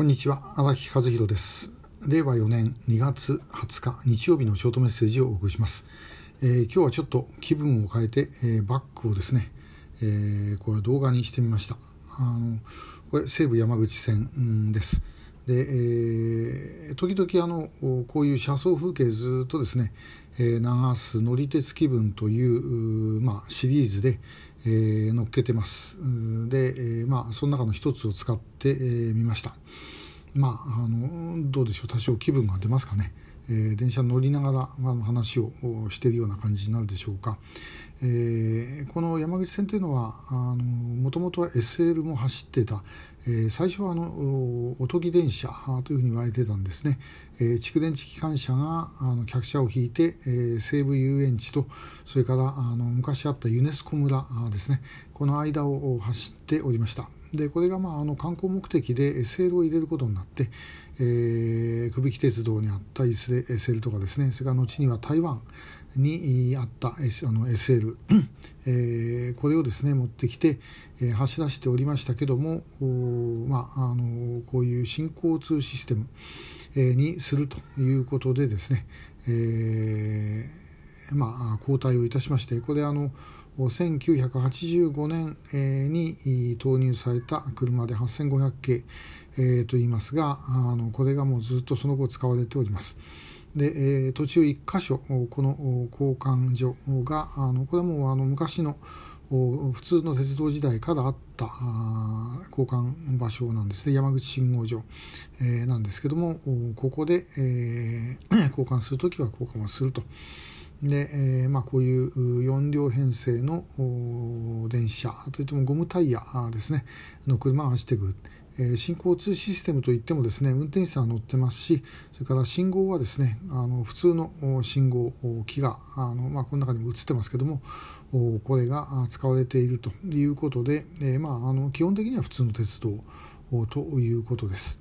こんにちは荒木和弘です。令和4年2月20日日曜日のショートメッセージをお送りします、えー、今日はちょっと気分を変えて、えー、バックをですね、えー、これ動画にしてみました。あのこれ西武山口線です。で、えー、時々あのこういう車窓風景ずっとですね、えー、流す乗り鉄気分という、まあ、シリーズで、えー、乗っけてます。で、えー、まあその中の一つを使ってみ、えー、ました。まああのどうでしょう。多少気分が出ますかね。え、電車乗りながら、まあ、話をしているような感じになるでしょうか、えー、この山口線というのはもともとは SL も走ってた、えー、最初はあのおとぎ電車というふうに言われてたんですね、えー、蓄電池機関車があの客車を引いて、えー、西武遊園地とそれからあの昔あったユネスコ村ですね。この間を走っておりました。でこれがまああの観光目的で SL を入れることになって、えー、久引鉄道にあった SL とかですね。それから後には台湾。にあった、S、あの SL、えー、これをですね持ってきて、えー、走らせておりましたけどもまあ、あのこういう新交通システム、えー、にするということでですね、えーまあ、交代をいたしましてこれあの1985年に投入された車で8500系といいますがあのこれがもうずっとその後使われております。で途中1箇所この交換所があのこれはもうあの昔の普通の鉄道時代からあった交換場所なんですね山口信号所、えー、なんですけどもここで、えー、交換するときは交換をすると。で、えーまあ、こういう4両編成の電車といってもゴムタイヤですねの車が走ってくる。え新交通システムといってもですね運転手さん乗ってますしそれから信号はですねあの普通の信号機があの、まあ、この中にも映ってますけどもこれが使われているということで、えー、まあ、あの基本的には普通の鉄道ということです。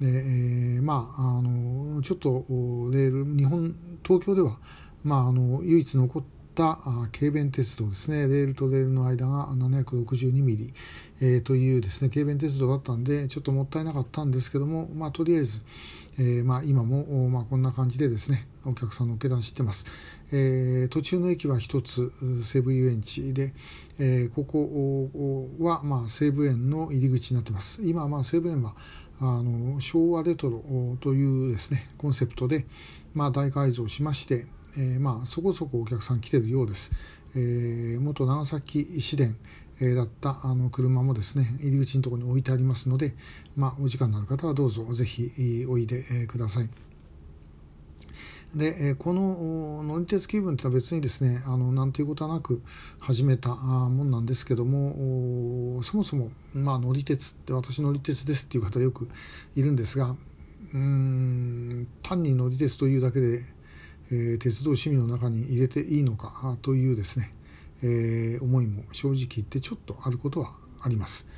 でえー、まあ、あのちょっとレール日本東京ではまあ、あの唯一残った軽便鉄道ですね。レールとレールの間が762ミリ、えー、というですね軽便鉄道だったんでちょっともったいなかったんですけども、まあ、とりあえず、えーまあ、今も、まあ、こんな感じでですねお客さんの下段知ってます、えー、途中の駅は一つ西武遊園地で、え、ここは、まあ、西武園の入り口になってます。今、まあ、西武園はあの昭和レトロというですねコンセプトで、まあ、大改造しましてえー、まあ、そこそこお客さん来てるようです。えー、元長崎市電、えー、だったあの車もですね入り口のところに置いてありますので、まあ、お時間のある方はどうぞぜひおいでください。でこの乗り鉄気分というのは別にですねあのなんていうことはなく始めたもんなんですけどもそもそも、まあ、乗り鉄って私乗り鉄ですっていう方よくいるんですがうん単に乗り鉄というだけでえ、鉄道趣味の中に入れていいのかというですね、え、思いも正直言ってちょっとあることはあります。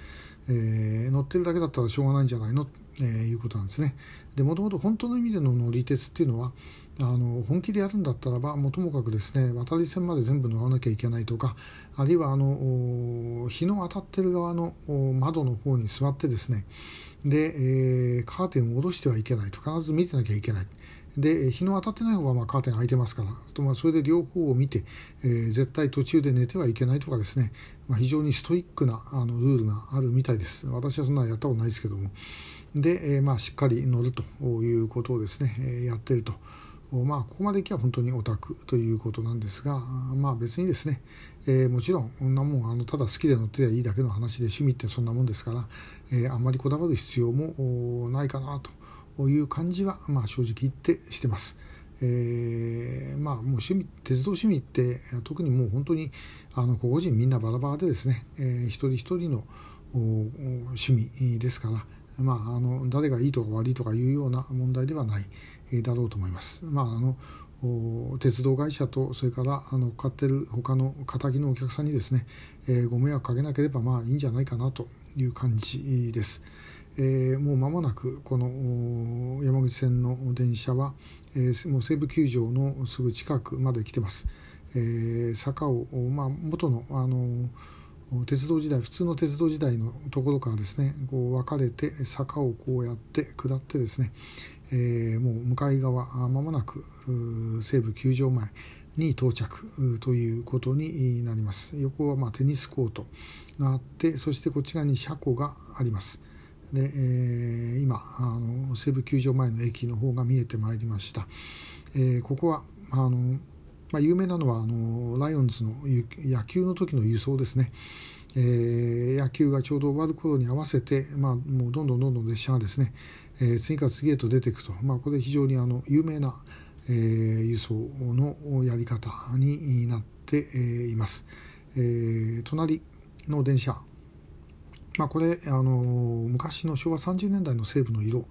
え、乗ってるだけだったらしょうがないんじゃないの？えー、いうことなんですね。でもともと本当の意味での乗り鉄っていうのはあの本気でやるんだったらばもともかくですね渡り線まで全部乗らなきゃいけないとかあるいはあの日の当たってる側の窓の方に座ってですねで、えー、カーテンを下ろしてはいけないと必ず見てなきゃいけない。で日の当たってない方はまあカーテン開いてますからとまあそれで両方を見て、えー、絶対途中で寝てはいけないとかですね、まあ、非常にストイックなあのルールがあるみたいです。私はそんなやったことないですけども。で、えー、まあしっかり乗るということをですね、えー、やってると。まあ、ここまでいけば本当にオタクということなんですが、まあ、別にですね、えー、もちろんこんなもんあのただ好きで乗ってりゃいいだけの話で趣味ってそんなもんですから、えー、あんまりこだわる必要もないかなと。いう感じは、まあ、正直言ってしてます。えー、まあもう趣味鉄道趣味って特にもう本当にあの個々人みんなバラバラでですね、えー、一人一人の趣味ですから、まあ、あの誰がいいとか悪いとかいうような問題ではない、えー、だろうと思います。まあ、あの鉄道会社とそれからあの買ってる他の敵のお客さんにですね、えー、ご迷惑かけなければまあいいんじゃないかなという感じです。えー、もう間もなくこの山口線の電車は、えー、もう西武球場のすぐ近くまで来てます。えー、坂を、まあ、元のあの鉄道時代普通の鉄道時代のところからですねこう分かれて坂をこうやって下ってですね、えー、もう向かい側まもなく西武球場前に到着ということになります横はまテニスコートがあってそしてこっち側に車庫がありますで、えー、今あの西武球場前の駅の方が見えてまいりました、えー、ここはあのまあ、有名なのはあのライオンズの野球の時の輸送ですね、えー、野球がちょうど終わる頃に合わせて、まあ、もうどんどんどんどん列車がですね、えー、次から次へと出ていくと、まあ、これ非常にあの有名な、えー、輸送のやり方になっています。えー、隣の電車まあ、これあの昔の昭和30年代の西部の色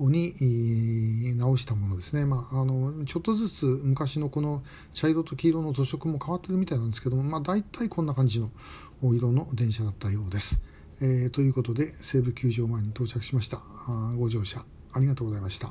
に直したものですね、まあ、あのちょっとずつ昔のこの茶色と黄色の土色も変わってるみたいなんですけども、まあ、大体こんな感じの色の電車だったようです。えー、ということで西武球場前に到着しましたあご乗車ありがとうございました。